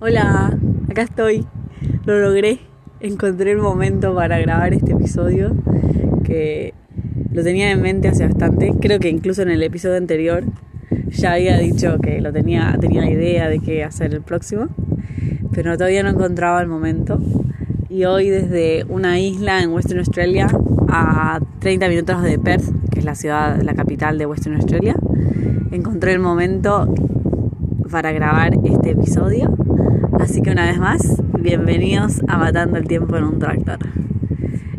Hola, acá estoy. Lo logré. Encontré el momento para grabar este episodio que lo tenía en mente hace bastante. Creo que incluso en el episodio anterior ya había dicho que lo tenía, tenía idea de qué hacer el próximo, pero todavía no encontraba el momento. Y hoy desde una isla en Western Australia a 30 minutos de Perth, que es la ciudad, la capital de Western Australia, encontré el momento para grabar este episodio Así que una vez más, bienvenidos a Matando el Tiempo en un Tractor.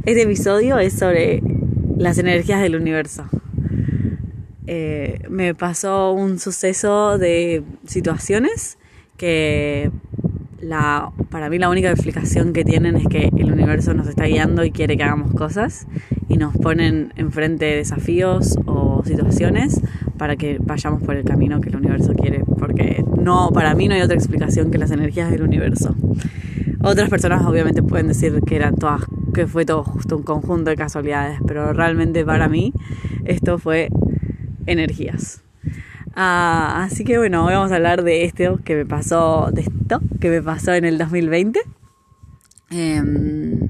Este episodio es sobre las energías del universo. Eh, me pasó un suceso de situaciones que la, para mí la única explicación que tienen es que el universo nos está guiando y quiere que hagamos cosas y nos ponen enfrente desafíos o situaciones para que vayamos por el camino que el universo quiere, porque no, para mí no hay otra explicación que las energías del universo. Otras personas obviamente pueden decir que eran todas, que fue todo justo un conjunto de casualidades, pero realmente para mí esto fue energías. Ah, así que bueno, hoy vamos a hablar de esto que me pasó, de esto que me pasó en el 2020. Em,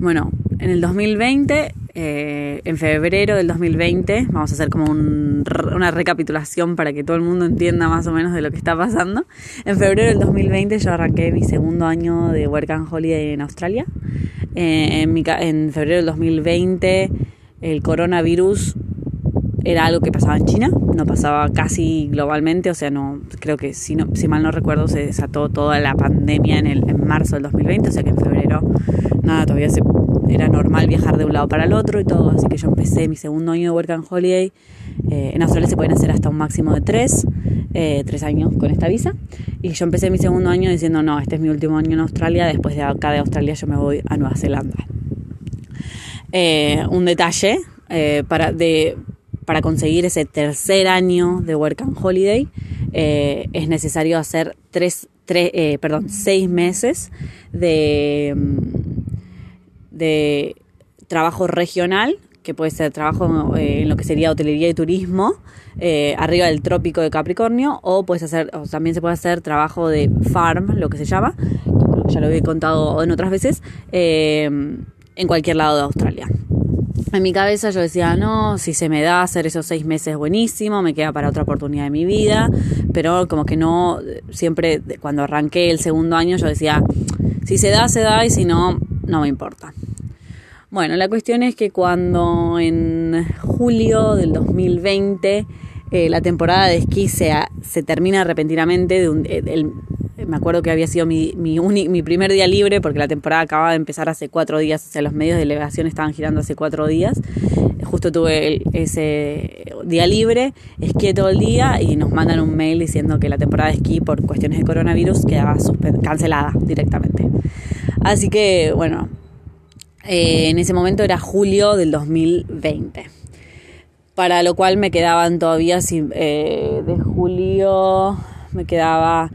bueno, en el 2020 eh, en febrero del 2020, vamos a hacer como una recapitulación para que todo el mundo entienda más o menos de lo que está pasando. En febrero del 2020 yo arranqué mi segundo año de Work and Holiday en Australia. Eh, en, en febrero del 2020 el coronavirus era algo que pasaba en China, no pasaba casi globalmente, o sea, no creo que si, no, si mal no recuerdo se desató toda la pandemia en, el, en marzo del 2020, o sea que en febrero nada, todavía se era normal viajar de un lado para el otro y todo, así que yo empecé mi segundo año de Work and Holiday. Eh, en Australia se pueden hacer hasta un máximo de tres, eh, tres años con esta visa. Y yo empecé mi segundo año diciendo, no, este es mi último año en Australia, después de acá de Australia yo me voy a Nueva Zelanda. Eh, un detalle para, de, para conseguir ese tercer año de Work and Holiday es necesario hacer tres, tres perdón, seis meses de de trabajo regional, que puede ser trabajo eh, en lo que sería hotelería y turismo, eh, arriba del trópico de Capricornio, o puedes hacer, también se puede hacer trabajo de farm, lo que se llama, ya lo he contado en otras veces, eh, en cualquier lado de Australia. En mi cabeza yo decía, no, si se me da hacer esos seis meses buenísimo, me queda para otra oportunidad de mi vida, pero como que no, siempre cuando arranqué el segundo año yo decía, si se da, se da, y si no, no me importa. Bueno, la cuestión es que cuando en julio del 2020 eh, la temporada de esquí se, termina repentinamente, eh, me acuerdo que había sido mi, primer día libre porque la temporada acababa de empezar hace cuatro días, o sea, los medios de delegación estaban girando hace cuatro días. Justo tuve ese día libre, esquié todo el día y nos mandan un mail diciendo que la temporada de esquí por cuestiones de coronavirus quedaba cancelada directamente. Así que, bueno, eh, en ese momento era julio del 2020. Para lo cual me quedaban todavía, eh, de julio, me quedaba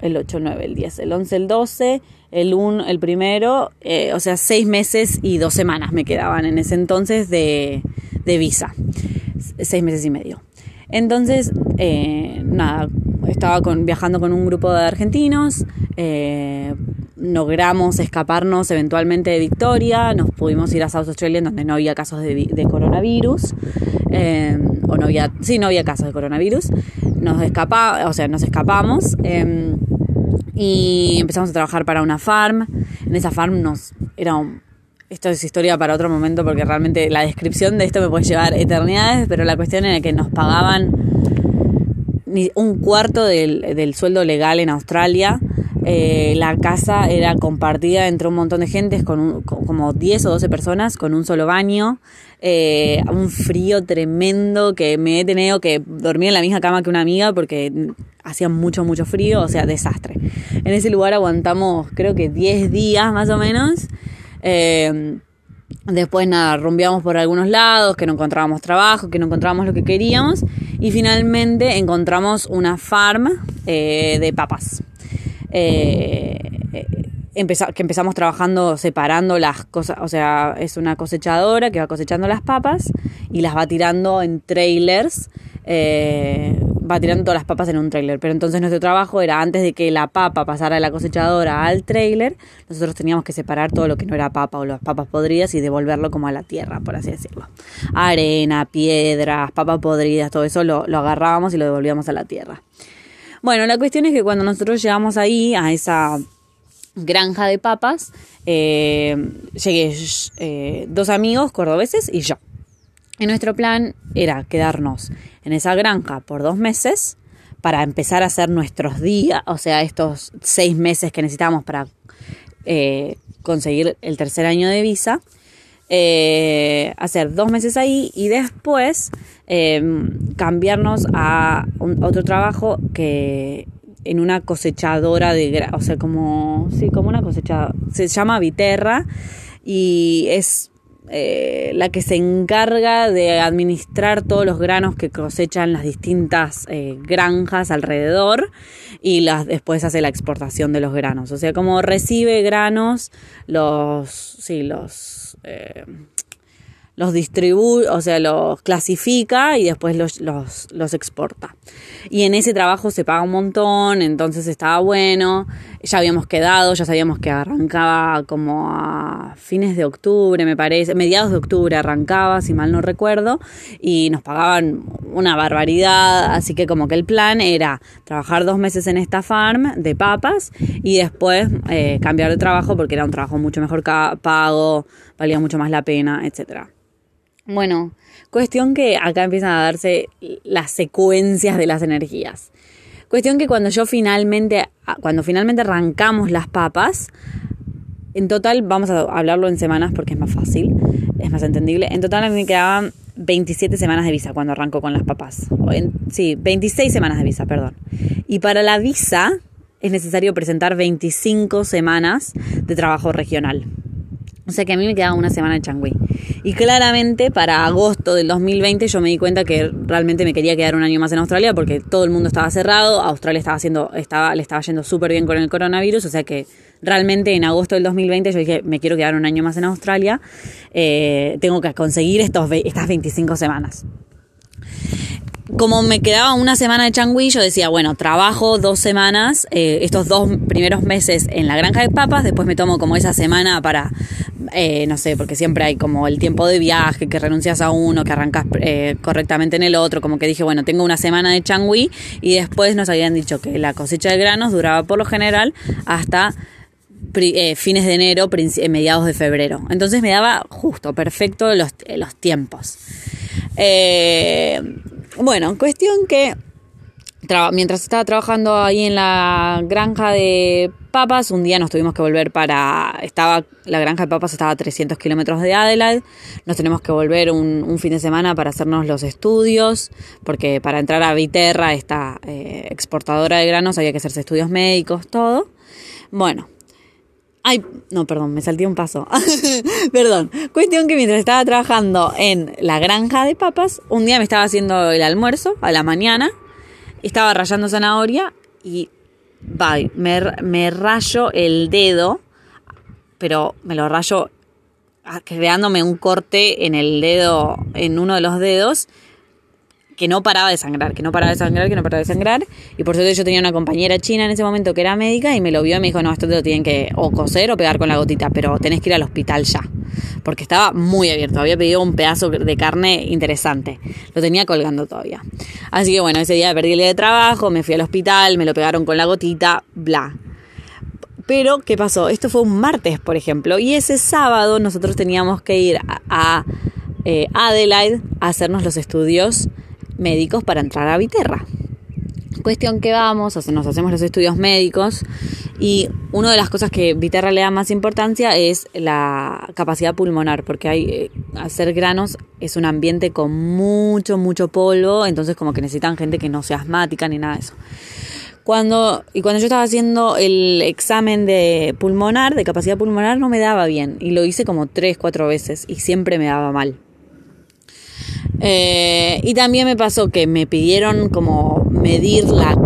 el 8, el 9, el 10, el 11, el 12, el 1, el primero, eh, o sea, seis meses y dos semanas me quedaban en ese entonces de, visa, seis meses y medio. Entonces, nada, estaba viajando con un grupo de argentinos, logramos escaparnos eventualmente de Victoria, nos pudimos ir a South Australia donde no había casos de, coronavirus, eh, o no había, sí, no había casos de coronavirus, nos escapa, o sea, nos escapamos eh, y empezamos a trabajar para una farm, en esa farm nos, era esto es historia para otro momento porque realmente la descripción de esto me puede llevar eternidades, pero la cuestión era que nos pagaban un cuarto del, del sueldo legal en Australia eh, la casa era compartida entre un montón de gente, con, como 10 o 12 personas, con un solo baño, eh, un frío tremendo que me he tenido que dormir en la misma cama que una amiga porque hacía mucho, mucho frío, o sea, desastre. En ese lugar aguantamos creo que 10 días más o menos. Eh, después nada, rumbeamos por algunos lados, que no encontrábamos trabajo, que no encontrábamos lo que queríamos. Y finalmente encontramos una farm de papas. Eh, que empezamos trabajando separando las cosas, o sea, es una cosechadora que va cosechando las papas y las va tirando en trailers, eh, va tirando todas las papas en un trailer. Pero entonces nuestro trabajo era antes de que la papa pasara de la cosechadora al trailer, nosotros teníamos que separar todo lo que no era papa o las papas podridas y devolverlo como a la tierra, por así decirlo. Arena, piedras, papas podridas, todo eso lo, lo agarrábamos y lo devolvíamos a la tierra. Bueno, la cuestión es que cuando nosotros llegamos ahí, a esa granja de papas, eh, llegué eh, dos amigos cordobeses y yo. Y nuestro plan era quedarnos en esa granja por dos meses para empezar a hacer nuestros días, o sea, estos seis meses que necesitamos para eh, conseguir el tercer año de visa. Hacer dos meses ahí y después cambiarnos a otro trabajo que en una cosechadora de, o sea, como, sí, como una cosechadora, se llama Viterra y es eh, la que se encarga de administrar todos los granos que cosechan las distintas eh, granjas alrededor y las, después hace la exportación de los granos. O sea, como recibe granos, los, sí, los, eh, los distribuye, o sea, los clasifica y después los, los, exporta. Y en ese trabajo se paga un montón, entonces estaba bueno. Ya habíamos quedado, ya sabíamos que arrancaba como a fines de octubre, me parece, mediados de octubre arrancaba, si mal no recuerdo, y nos pagaban una barbaridad, así que como que el plan era trabajar dos meses en esta farm de papas y después eh, cambiar de trabajo porque era un trabajo mucho mejor pago, valía mucho más la pena, etcétera. Bueno, cuestión que acá empiezan a darse las secuencias de las energías. Cuestión que cuando yo finalmente, cuando finalmente arrancamos las papas, en total, vamos a hablarlo en semanas porque es más fácil, es más entendible. En total a mí me quedaban 27 semanas de visa cuando arranco con las papas. sí, 26 semanas de visa, perdón. Y para la visa es necesario presentar 25 semanas de trabajo regional. O sea que a mí me quedaba una semana en Changui. Y claramente para agosto del 2020 yo me di cuenta que realmente me quería quedar un año más en Australia porque todo el mundo estaba cerrado, Australia estaba haciendo, estaba, le estaba yendo súper bien con el coronavirus, o sea que realmente en agosto del 2020 yo dije, me quiero quedar un año más en Australia, eh, tengo que conseguir estos, estas 25 semanas como me quedaba una semana de changui, yo decía, bueno, trabajo dos semanas, eh, estos dos primeros meses en la granja de papas, después me tomo como esa semana para, eh, no sé, porque siempre hay como el tiempo de viaje, que renuncias a uno, que arrancas eh, correctamente en el otro, como que dije, bueno, tengo una semana de changui y después nos habían dicho que la cosecha de granos duraba por lo general hasta fines de enero, mediados de febrero. Entonces me daba justo, perfecto los, los tiempos. Eh, bueno, cuestión que mientras estaba trabajando ahí en la granja de papas, un día nos tuvimos que volver para... Estaba, la granja de papas estaba a 300 kilómetros de Adelaide, nos tenemos que volver un, fin de semana para hacernos los estudios, porque para entrar a Viterra, esta eh, exportadora de granos, había que hacerse estudios médicos, todo. Bueno, Ay, no, perdón, me salté un paso. perdón. Cuestión que mientras estaba trabajando en la granja de papas, un día me estaba haciendo el almuerzo a la mañana, estaba rayando zanahoria y bye, me, me rayo el dedo, pero me lo rayo ah, creándome un corte en el dedo, en uno de los dedos que no paraba de sangrar, que no paraba de sangrar, que no paraba de sangrar. Y por suerte yo tenía una compañera china en ese momento que era médica y me lo vio y me dijo, no, esto te lo tienen que o coser o pegar con la gotita, pero tenés que ir al hospital ya. Porque estaba muy abierto, había pedido un pedazo de carne interesante. Lo tenía colgando todavía. Así que bueno, ese día perdí el día de trabajo, me fui al hospital, me lo pegaron con la gotita, bla. Pero, ¿qué pasó? Esto fue un martes, por ejemplo, y ese sábado nosotros teníamos que ir a, eh, Adelaide a hacernos los estudios médicos para entrar a Viterra. Cuestión que vamos, nos hacemos los estudios médicos y una de las cosas que Viterra le da más importancia es la capacidad pulmonar, porque hay, eh, hacer granos es un ambiente con mucho, mucho polvo, entonces como que necesitan gente que no sea asmática ni nada de eso. Cuando, y cuando yo estaba haciendo el examen de pulmonar, de capacidad pulmonar, no me daba bien. Y lo hice como tres, cuatro veces y siempre me daba mal. Eh, y también me pasó que me pidieron como medir la,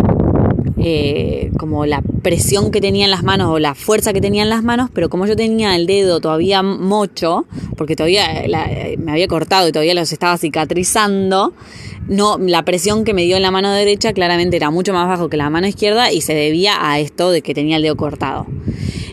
eh, como la presión que tenía en las manos o la fuerza que tenía en las manos, pero como yo tenía el dedo todavía mocho, porque todavía me había cortado y todavía los estaba cicatrizando, no, la presión que me dio en la mano derecha claramente era mucho más bajo que la mano izquierda y se debía a esto de que tenía el dedo cortado.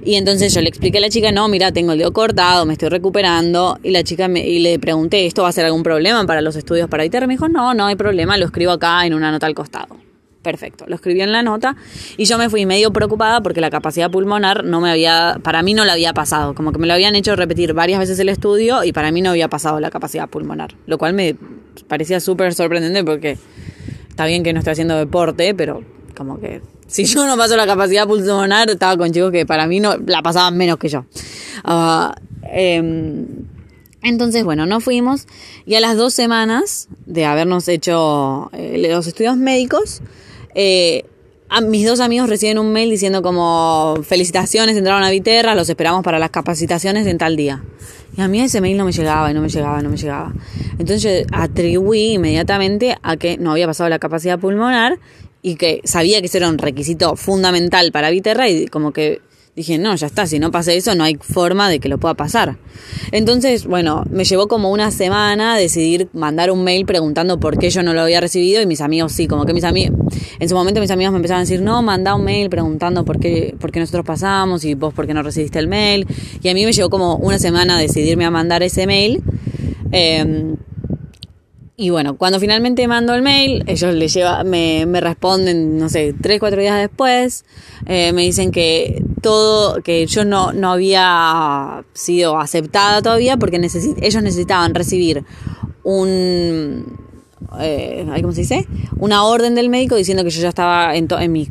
Y entonces yo le expliqué a la chica, no, mira, tengo el dedo cortado, me estoy recuperando. Y la chica me, y le pregunté, ¿esto va a ser algún problema para los estudios para ITER? Me dijo, no, no hay problema, lo escribo acá en una nota al costado. Perfecto, lo escribió en la nota y yo me fui medio preocupada porque la capacidad pulmonar no me había, para mí no la había pasado, como que me lo habían hecho repetir varias veces el estudio y para mí no había pasado la capacidad pulmonar, lo cual me parecía súper sorprendente porque está bien que no estoy haciendo deporte, pero como que si yo no paso la capacidad pulmonar, estaba con chicos que para mí no la pasaban menos que yo. Ah, em, entonces, bueno, no fuimos y a las dos semanas de habernos hecho eh, los estudios médicos, eh, a mis dos amigos reciben un mail diciendo como felicitaciones, entraron a Viterra, los esperamos para las capacitaciones en tal día. Y a mí ese mail no me llegaba y no me llegaba, no me llegaba. Entonces yo atribuí inmediatamente a que no había pasado la capacidad pulmonar y que sabía que eso era un requisito fundamental para Viterra y como que dije, no, ya está, si no pasa eso no hay forma de que lo pueda pasar. Entonces, bueno, me llevó como una semana decidir mandar un mail preguntando por qué yo no lo había recibido y mis amigos sí, como que mis amigos, en su momento mis amigos me empezaron a decir, no, manda un mail preguntando por qué, por qué nosotros pasamos y vos por qué no recibiste el mail. Y a mí me llevó como una semana decidirme a mandar ese mail. Eh, y bueno, cuando finalmente mando el mail, ellos le lleva, me, me responden, no sé, tres, cuatro días después, eh, me dicen que todo, que yo no, no había sido aceptada todavía porque ellos necesitaban recibir un, eh, ¿cómo se dice? Una orden del médico diciendo que yo ya estaba en, en mi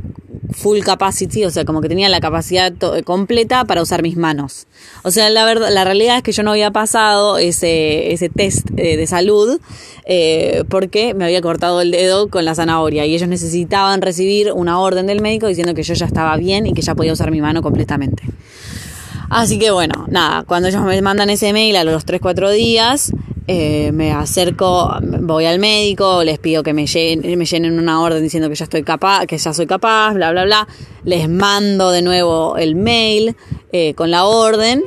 full capacity, o sea, como que tenía la capacidad completa para usar mis manos. O sea, la verdad, la realidad es que yo no había pasado ese, ese test eh, de salud eh, porque me había cortado el dedo con la zanahoria y ellos necesitaban recibir una orden del médico diciendo que yo ya estaba bien y que ya podía usar mi mano completamente. Así que bueno, nada, cuando ellos me mandan ese mail a los 3-4 días, eh, me acerco, voy al médico, les pido que me llenen, me llenen una orden diciendo que ya estoy capaz, que ya soy capaz, bla, bla, bla. Les mando de nuevo el mail eh, con la orden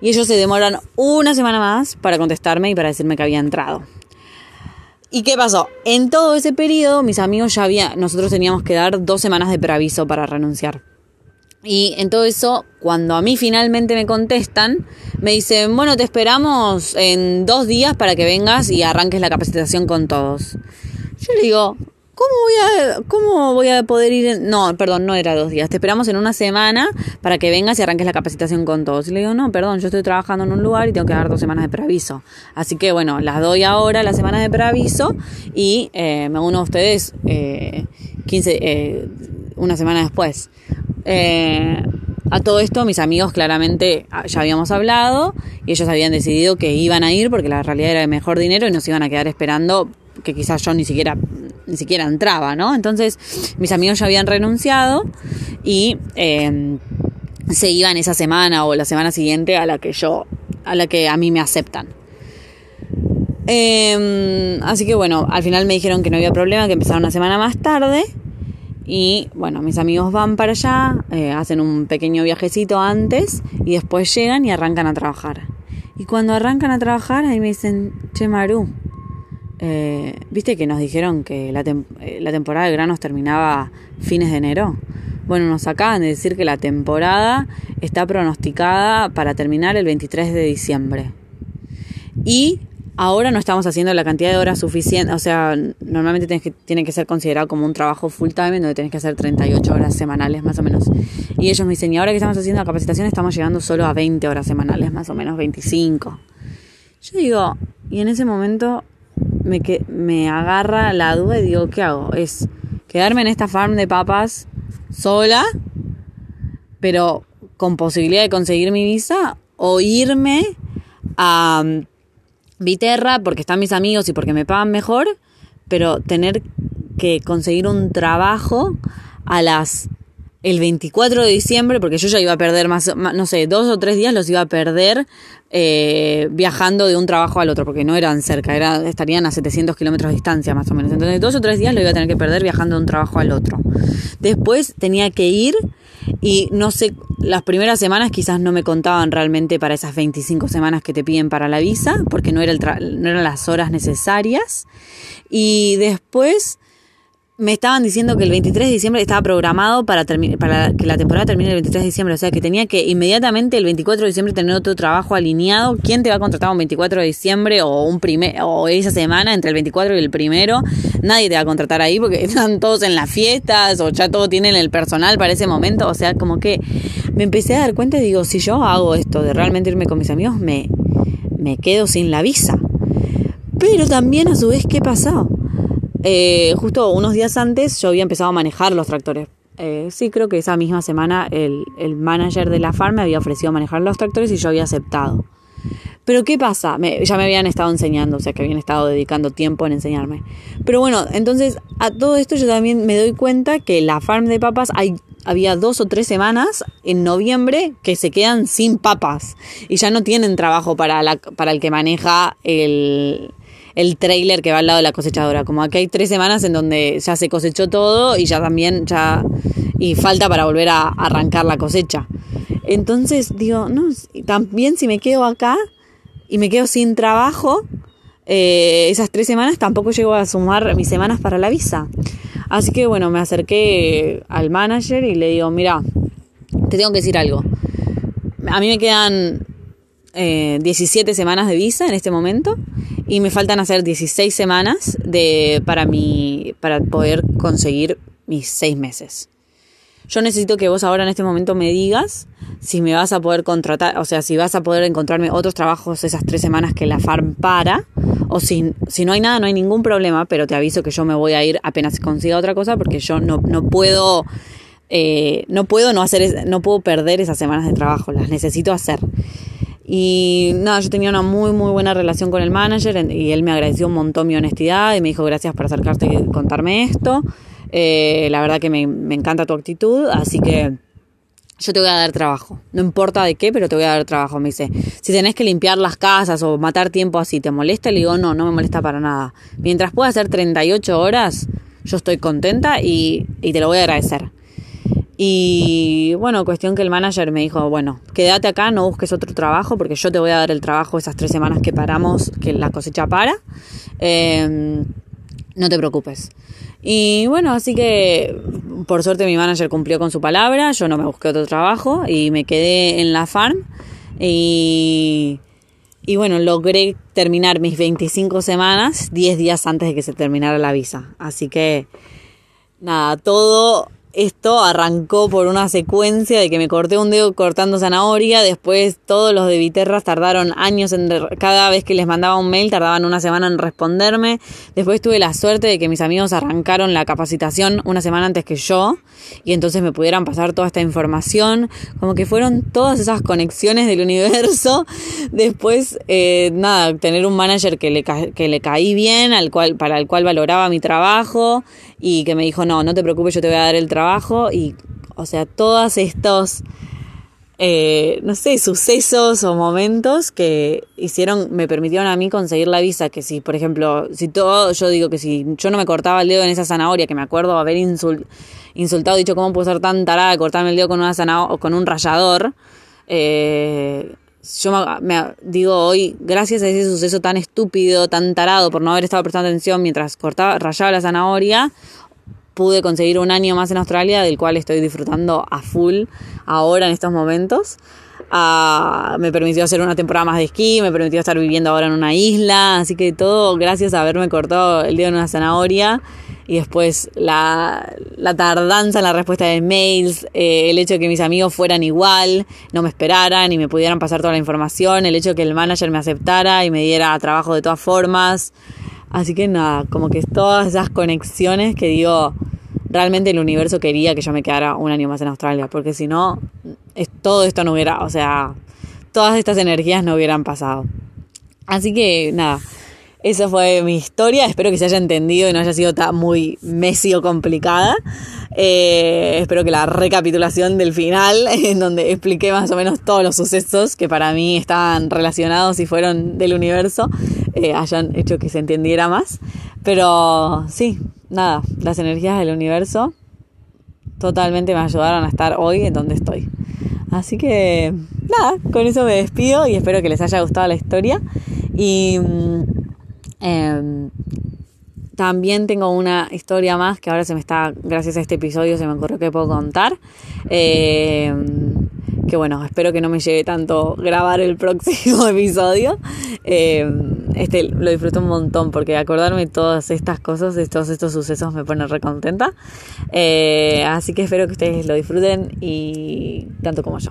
y ellos se demoran una semana más para contestarme y para decirme que había entrado. ¿Y qué pasó? En todo ese periodo, mis amigos ya había, nosotros teníamos que dar dos semanas de preaviso para renunciar. Y en todo eso, cuando a mí finalmente me contestan, me dicen, bueno, te esperamos en dos días para que vengas y arranques la capacitación con todos. Yo le digo, ¿cómo voy a, cómo voy a poder ir? No, perdón, no era dos días. Te esperamos en una semana para que vengas y arranques la capacitación con todos. Y le digo, no, perdón, yo estoy trabajando en un lugar y tengo que dar dos semanas de preaviso. Así que bueno, las doy ahora, las semanas de preaviso, y eh, me uno a ustedes eh, 15, eh, una semana después. Eh, a todo esto mis amigos claramente ah, ya habíamos hablado y ellos habían decidido que iban a ir porque la realidad era de mejor dinero y nos iban a quedar esperando que quizás yo ni siquiera ni siquiera entraba, ¿no? Entonces mis amigos ya habían renunciado y em, se iban esa semana o la semana siguiente a la que yo a la que a mí me aceptan. Em, así que bueno, al final me dijeron que no había problema, que empezaron una semana más tarde y bueno, mis amigos van para allá, eh, hacen un pequeño viajecito antes y después llegan y arrancan a trabajar. Y cuando arrancan a trabajar, ahí me dicen, Che Maru, eh, ¿viste que nos dijeron que la, eh, la temporada de granos terminaba fines de enero? Bueno, nos acaban de decir que la temporada está pronosticada para terminar el 23 de diciembre. Y Ahora no estamos haciendo la cantidad de horas suficiente, o sea, normalmente que, tiene que ser considerado como un trabajo full time, donde tienes que hacer 38 horas semanales más o menos. Y ellos me dicen, y ahora que estamos haciendo la capacitación estamos llegando solo a 20 horas semanales, más o menos 25. Yo digo, y en ese momento me, que, me agarra la duda y digo, ¿qué hago? Es quedarme en esta farm de papas sola, pero con posibilidad de conseguir mi visa, o irme a Viterra porque están mis amigos y porque me pagan mejor, pero tener que conseguir un trabajo a las el 24 de diciembre, porque yo ya iba a perder más, no sé, dos o tres días los iba a perder eh, viajando de un trabajo al otro, porque no eran cerca, era, estarían a 700 kilómetros de distancia más o menos. Entonces dos o tres días lo iba a tener que perder viajando de un trabajo al otro. Después tenía que ir y no sé, las primeras semanas quizás no me contaban realmente para esas 25 semanas que te piden para la visa, porque no, era el no eran las horas necesarias. Y después me estaban diciendo que el 23 de diciembre estaba programado para, para que la temporada termine el 23 de diciembre. O sea, que tenía que inmediatamente el 24 de diciembre tener otro trabajo alineado. ¿Quién te va a contratar un 24 de diciembre o, un primer, o esa semana entre el 24 y el primero? Nadie te va a contratar ahí porque están todos en las fiestas o ya todos tienen el personal para ese momento. O sea, como que me empecé a dar cuenta y digo, si yo hago esto de realmente irme con mis amigos, me, me quedo sin la visa. Pero también a su vez, ¿qué pasó? Eh, justo unos días antes yo había empezado a manejar los tractores. Eh, sí, creo que esa misma semana el, el, manager de la farm me había ofrecido manejar los tractores y yo había aceptado. Pero ¿qué pasa? ya me habían estado enseñando, o sea que habían estado dedicando tiempo en enseñarme. Pero bueno, entonces a todo esto yo también me doy cuenta que la farm de papas hay había dos o tres semanas en noviembre que se quedan sin papas y ya no tienen trabajo para, la, para el que maneja el, el trailer que va al lado de la cosechadora. Como aquí hay tres semanas en donde ya se cosechó todo y ya también ya y falta para volver a arrancar la cosecha. Entonces digo, no, también si me quedo acá y me quedo sin trabajo, eh, esas tres semanas tampoco llego a sumar mis semanas para la visa. Así que bueno, me acerqué al manager y le digo, mira, te tengo que decir algo. A mí me quedan 17 eh, semanas de visa en este momento y me faltan hacer 16 semanas de, para, mi, para poder conseguir mis 6 meses. Yo necesito que vos ahora en este momento me digas si me vas a poder contratar, o sea, si vas a poder encontrarme otros trabajos esas tres semanas que la farm para, o si, si no hay nada, no hay ningún problema, pero te aviso que yo me voy a ir apenas consiga otra cosa porque yo no, no puedo, eh, no puedo no hacer, no puedo perder esas semanas de trabajo, las necesito hacer. Y nada, yo tenía una muy, muy buena relación con el manager y él me agradeció un montón mi honestidad y me dijo gracias por acercarte y contarme esto. Eh, la verdad que me, me encanta tu actitud, así que yo te voy a dar trabajo. No importa de qué, pero te voy a dar trabajo. Me dice, si tenés que limpiar las casas o matar tiempo así, ¿te molesta? Le digo, no, no me molesta para nada. Mientras pueda hacer 38 horas, yo estoy contenta y, y te lo voy a agradecer. Y bueno, cuestión que el manager me dijo, bueno, quédate acá, no busques otro trabajo porque yo te voy a dar el trabajo esas tres semanas que paramos, que la cosecha para. Em, no te preocupes. Y bueno, así que por suerte mi manager cumplió con su palabra, yo no me busqué otro trabajo y me quedé en la farm. Y, y bueno, logré terminar mis 25 semanas 10 días antes de que se terminara la visa. Así que nada, todo esto arrancó por una secuencia de que me corté un dedo cortando zanahoria, después todos los de Viterras tardaron años en cada vez que les mandaba un mail tardaban una semana en responderme, después tuve la suerte de que mis amigos arrancaron la capacitación una semana antes que yo y entonces me pudieran pasar toda esta información, como que fueron todas esas conexiones del universo, después eh, nada, tener un manager que le, que le caí bien, al cual, para el cual valoraba mi trabajo y que me dijo, no, no te preocupes, yo te voy a dar el trabajo y, o sea, todos estos, eh, no sé, sucesos o momentos que hicieron, me permitieron a mí conseguir la visa, que si, por ejemplo, si todo, yo digo que si yo no me cortaba el dedo en esa zanahoria, que me acuerdo haber insultado, dicho, ¿cómo puedo ser tan tarada de cortarme el dedo con, una zanahoria, con un rallador? Eh, yo me, digo hoy, gracias a ese suceso tan estúpido, tan tarado por no haber estado prestando atención mientras cortaba, rayaba la zanahoria, pude conseguir un año más en Australia, del cual estoy disfrutando a full ahora en estos momentos. Ah, me permitió hacer una temporada más de esquí, me permitió estar viviendo ahora en una isla, así que todo gracias a haberme cortado el dedo en una zanahoria y después la, tardanza en la respuesta de mails, eh, el hecho de que mis amigos fueran igual, no me esperaran y me pudieran pasar toda la información, el hecho de que el manager me aceptara y me diera trabajo de todas formas. Así que nada, como que todas esas conexiones que digo, realmente el universo quería que yo me quedara un año más en Australia, porque si no, todo esto no hubiera, o sea, todas estas energías no hubieran pasado. Así que nada, esa fue mi historia. Espero que se haya entendido y no haya sido tan muy messy complicada. Eh, espero que la recapitulación del final, en donde expliqué más o menos todos los sucesos que para mí estaban relacionados y fueron del universo, eh, hayan hecho que se entendiera más. Pero sí, nada, las energías del universo totalmente me ayudaron a estar hoy en donde estoy. Así que nada, con eso me despido y espero que les haya gustado la historia. Y em, también tengo una historia más que ahora se me está, gracias a este episodio, se me ocurrió que puedo contar. Em, que bueno, espero que no me lleve tanto grabar el próximo episodio. Em, este lo disfruto un montón porque acordarme de todas estas cosas, de todos estos sucesos me pone recontenta. Eh, así que espero que ustedes lo disfruten y tanto como yo.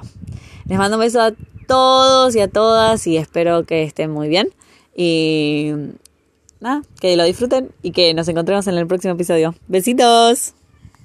Les mando un beso a todos y a todas y espero que estén muy bien. Y nada, que lo disfruten y que nos encontremos en el próximo episodio. Besitos.